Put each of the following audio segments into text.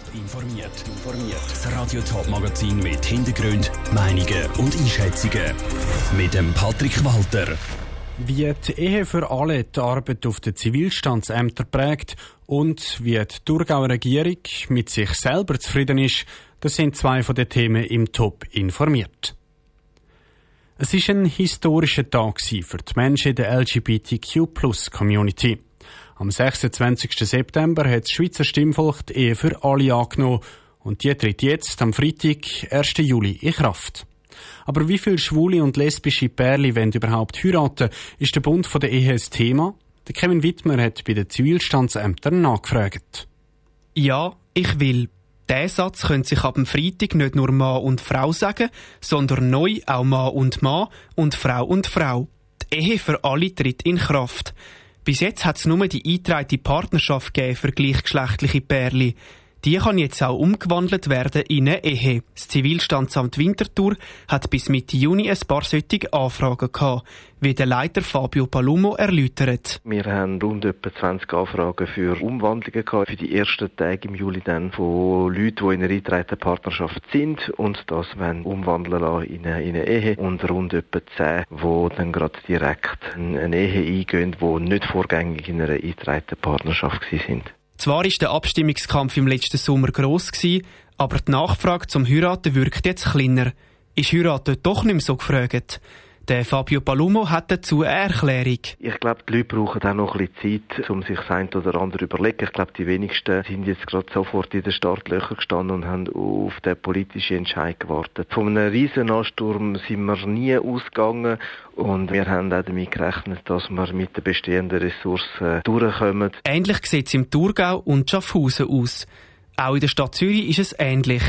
Top informiert. Das Radio Top Magazin mit Hintergrund, Meinungen und Einschätzungen mit dem Patrick Walter. Wie die Ehe für alle die Arbeit auf den Zivilstandsämtern prägt und wie die Thurgauer Regierung mit sich selber zufrieden ist, das sind zwei von den Themen im Top informiert. Es ist ein historischer Tag für die Menschen in der LGBTQ-Plus-Community. Am 26. September hat das Schweizer Stimmvolk die Ehe für alle angenommen und die tritt jetzt am Freitag, 1. Juli, in Kraft. Aber wie viele schwule und lesbische Pärchen wollen überhaupt heiraten, ist der Bund der Ehe ein Thema? Der Kevin Wittmer hat bei den Zivilstandsämtern nachgefragt. Ja, ich will. Der Satz könnte sich ab dem Freitag nicht nur Mann und Frau sagen, sondern neu auch Mann und Mann und Frau und Frau. Die Ehe für alle tritt in Kraft. Bis jetzt hat es nur die eingetragene Partnerschaft für gleichgeschlechtliche Pärchen. Die kann jetzt auch umgewandelt werden in eine Ehe. Das Zivilstandsamt Winterthur hat bis Mitte Juni ein paar solche Anfragen gehabt, wie der Leiter Fabio Palumo erläutert. Wir haben rund etwa 20 Anfragen für Umwandlungen gehabt, für die ersten Tage im Juli dann von Leuten, die in einer eingetragenen Partnerschaft sind und das wollen umwandeln lassen in eine, in eine Ehe und rund etwa 10, die dann gerade direkt eine Ehe eingehen, die nicht vorgängig in einer eingetragenen Partnerschaft sind. Zwar ist der Abstimmungskampf im letzten Sommer gross gewesen, aber die Nachfrage zum Heiraten wirkt jetzt kleiner. Ist Heiraten doch nicht mehr so gefragt? Der Fabio Palumo hat dazu eine Erklärung. Ich glaube, die Leute brauchen auch noch ein bisschen Zeit, um sich das eine oder andere zu überlegen. Ich glaube, die wenigsten sind jetzt gerade sofort in den Startlöchern gestanden und haben auf den politischen Entscheid gewartet. Von einem Riesenansturm sind wir nie ausgegangen und wir haben auch damit gerechnet, dass wir mit den bestehenden Ressourcen durchkommen. Ähnlich sieht es im Thurgau und Schaffhausen aus. Auch in der Stadt Zürich ist es ähnlich.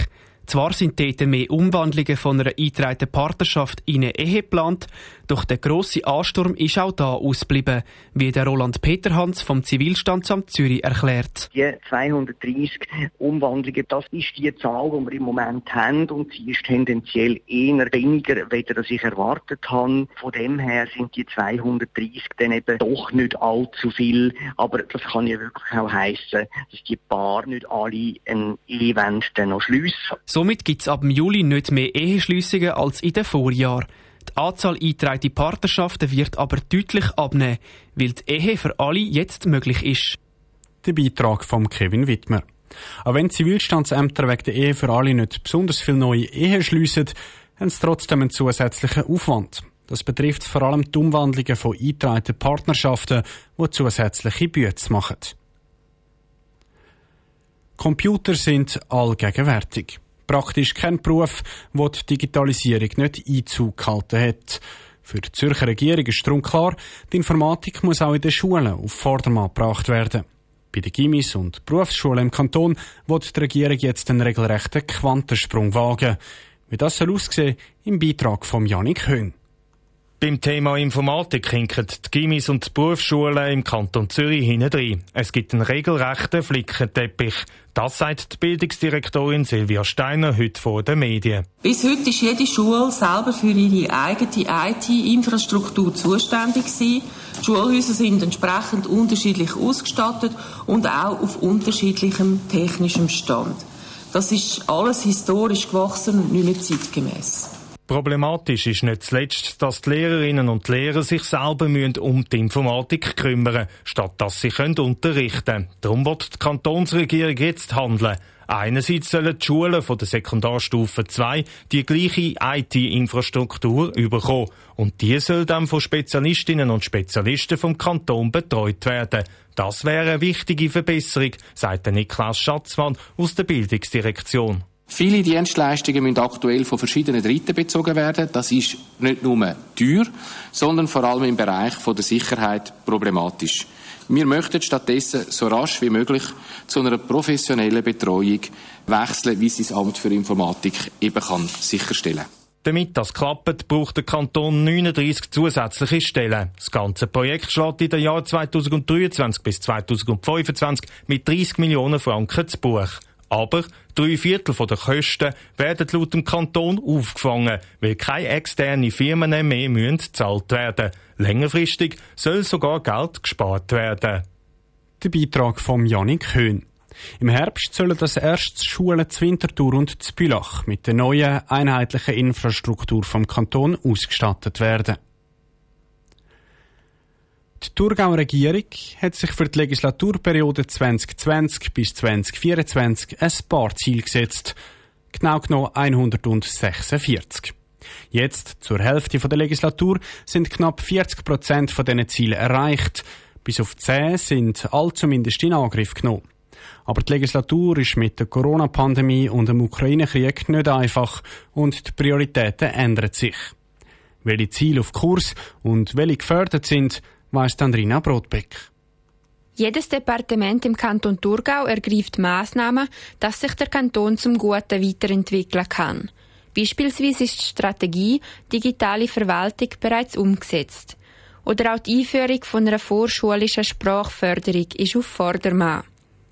Zwar sind dort mehr Umwandlungen von einer eingetragenen Partnerschaft in eine Ehe geplant, doch der grosse Ansturm ist auch da ausgeblieben, wie der Roland Peterhans vom Zivilstandsamt Zürich erklärt. Die 230 Umwandlungen, das ist die Zahl, die wir im Moment haben und sie ist tendenziell eher weniger, als ich erwartet habe. Von dem her sind die 230 dann eben doch nicht allzu viel, aber das kann ja wirklich auch heißen, dass die Paar nicht alle ein Event dann noch schliessen. Somit gibt es ab Juli nicht mehr Eheschliessungen als in den Vorjahren. Die Anzahl eingetragene Partnerschaften wird aber deutlich abnehmen, weil die Ehe für alle jetzt möglich ist. Der Beitrag von Kevin Wittmer. Auch wenn Zivilstandsämter wegen der Ehe für alle nicht besonders viele neue Ehen schliessen, haben sie trotzdem einen zusätzlichen Aufwand. Das betrifft vor allem die Umwandlungen von eingetragenen Partnerschaften, die zusätzliche Bütze machen. Computer sind allgegenwärtig praktisch kein Beruf, wo die Digitalisierung nicht Einzug gehalten hat. Für die Zürcher Regierung ist darum klar, die Informatik muss auch in den Schulen auf Vordermann gebracht werden. Bei den Gimis und Berufsschulen im Kanton wird die Regierung jetzt einen regelrechten Quantensprung wagen. Wie das soll aussehen, im Beitrag von Janik Höhn. Beim Thema Informatik hinken die Gimis und die Berufsschulen im Kanton Zürich hinein. Es gibt einen regelrechten Flickenteppich. Das sagt die Bildungsdirektorin Silvia Steiner heute vor den Medien. Bis heute ist jede Schule selber für ihre eigene IT-Infrastruktur zuständig. Die Schulhäuser sind entsprechend unterschiedlich ausgestattet und auch auf unterschiedlichem technischem Stand. Das ist alles historisch gewachsen und nicht mehr zeitgemäß. Problematisch ist nicht zuletzt, dass die Lehrerinnen und Lehrer sich selber um die Informatik kümmern statt dass sie können unterrichten können. Darum wird die Kantonsregierung jetzt handeln. Einerseits sollen die Schulen von der Sekundarstufe 2 die gleiche IT-Infrastruktur überkommen. Und die soll dann von Spezialistinnen und Spezialisten vom Kanton betreut werden. Das wäre eine wichtige Verbesserung, sagt Niklas Schatzmann aus der Bildungsdirektion. Viele Dienstleistungen müssen aktuell von verschiedenen Dritten bezogen werden. Das ist nicht nur teuer, sondern vor allem im Bereich der Sicherheit problematisch. Wir möchten stattdessen so rasch wie möglich zu einer professionellen Betreuung wechseln, wie es das Amt für Informatik eben kann sicherstellen damit das klappt, braucht der Kanton 39 zusätzliche Stellen. Das ganze Projekt schlägt in den Jahren 2023 bis 2025 mit 30 Millionen Franken zu Buch. Aber drei Viertel der Kosten werden laut dem Kanton aufgefangen, weil keine externen Firmen mehr müssen gezahlt werden. Längerfristig soll sogar Geld gespart werden. Der Beitrag von Janik Höhn. Im Herbst sollen das erst Schulen zu Winterthur und zu Bülach mit der neuen einheitlichen Infrastruktur vom Kanton ausgestattet werden. Die Thurgauer Regierung hat sich für die Legislaturperiode 2020 bis 2024 ein paar Ziele gesetzt. Genau genommen 146. Jetzt, zur Hälfte der Legislatur, sind knapp 40 Prozent von diesen Zielen erreicht. Bis auf 10 sind all zumindest in Angriff genommen. Aber die Legislatur ist mit der Corona-Pandemie und dem Ukraine-Krieg nicht einfach und die Prioritäten ändern sich. Welche Ziele auf Kurs und welche gefördert sind, weiss Andrina Brotbeck. Jedes Departement im Kanton Thurgau ergreift Maßnahmen, dass sich der Kanton zum Guten weiterentwickeln kann. Beispielsweise ist die Strategie Digitale Verwaltung bereits umgesetzt. Oder auch die Einführung von einer vorschulischen Sprachförderung ist auf Vordermann.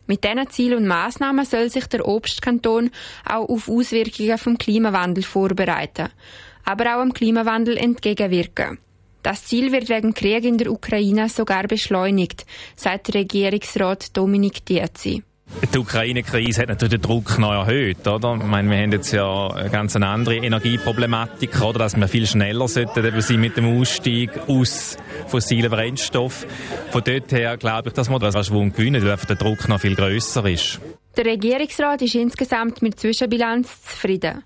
Mit diesen Zielen und Massnahmen soll sich der Obstkanton auch auf Auswirkungen vom Klimawandel vorbereiten, aber auch am Klimawandel entgegenwirken. Das Ziel wird wegen Krieg in der Ukraine sogar beschleunigt, sagt Regierungsrat Dominik Dietzi. Die Ukraine-Krise hat natürlich den Druck noch erhöht, oder? Ich meine, wir haben jetzt ja eine ganz andere Energieproblematik, oder? Dass wir viel schneller sollten eben sein mit dem Ausstieg aus fossilen Brennstoffen. Von dort her glaube ich, dass wir das Schwung gewinnen, weil einfach der Druck noch viel grösser ist. Der Regierungsrat ist insgesamt mit Zwischenbilanz zufrieden.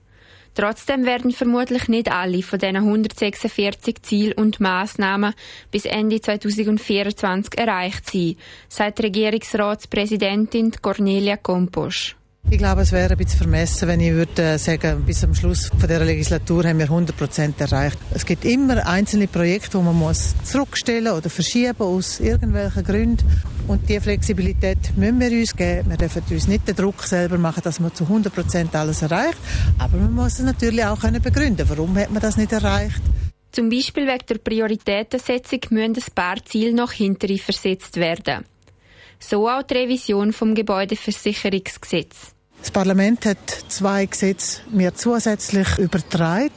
Trotzdem werden vermutlich nicht alle von diesen 146 Zielen und Maßnahmen bis Ende 2024 erreicht sein, sagt Regierungsratspräsidentin Cornelia Komposch. Ich glaube, es wäre ein bisschen vermessen, wenn ich würde sagen, bis zum Schluss von der Legislatur haben wir 100 Prozent erreicht. Es gibt immer einzelne Projekte, die man muss zurückstellen oder verschieben aus irgendwelchen Gründen. Und diese Flexibilität müssen wir uns geben. Wir dürfen uns nicht den Druck selber machen, dass man zu 100 Prozent alles erreicht. Aber man muss es natürlich auch können begründen. Warum hat man das nicht erreicht? Zum Beispiel wegen der Prioritätensetzung müssen ein paar Ziele noch hinterher versetzt werden. So auch die Revision vom Gebäudeversicherungsgesetz. Das Parlament hat zwei Gesetze mir zusätzlich übertragen,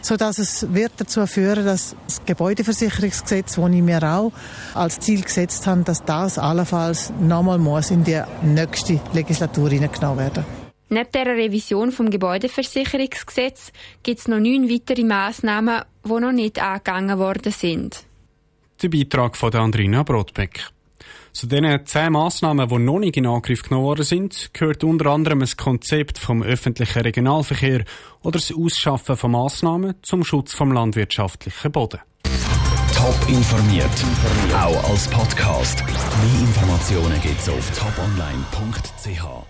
so dass es wird dazu führen, dass das Gebäudeversicherungsgesetz, das ich mir auch als Ziel gesetzt habe, dass das allenfalls nochmal muss in die nächste Legislatur hineingenommen werden. Neben der Revision vom Gebäudeversicherungsgesetz gibt es noch neun weitere Massnahmen, die noch nicht angegangen worden sind. Der Beitrag von Andrina Brotbeck. Zu diesen zehn Massnahmen, die noch nicht in Angriff genommen worden sind, gehört unter anderem ein Konzept vom öffentlichen Regionalverkehr oder das Ausschaffen von Massnahmen zum Schutz vom landwirtschaftlichen Boden. Top informiert, auch als Podcast. Mehr Informationen gibt's auf toponline.ch.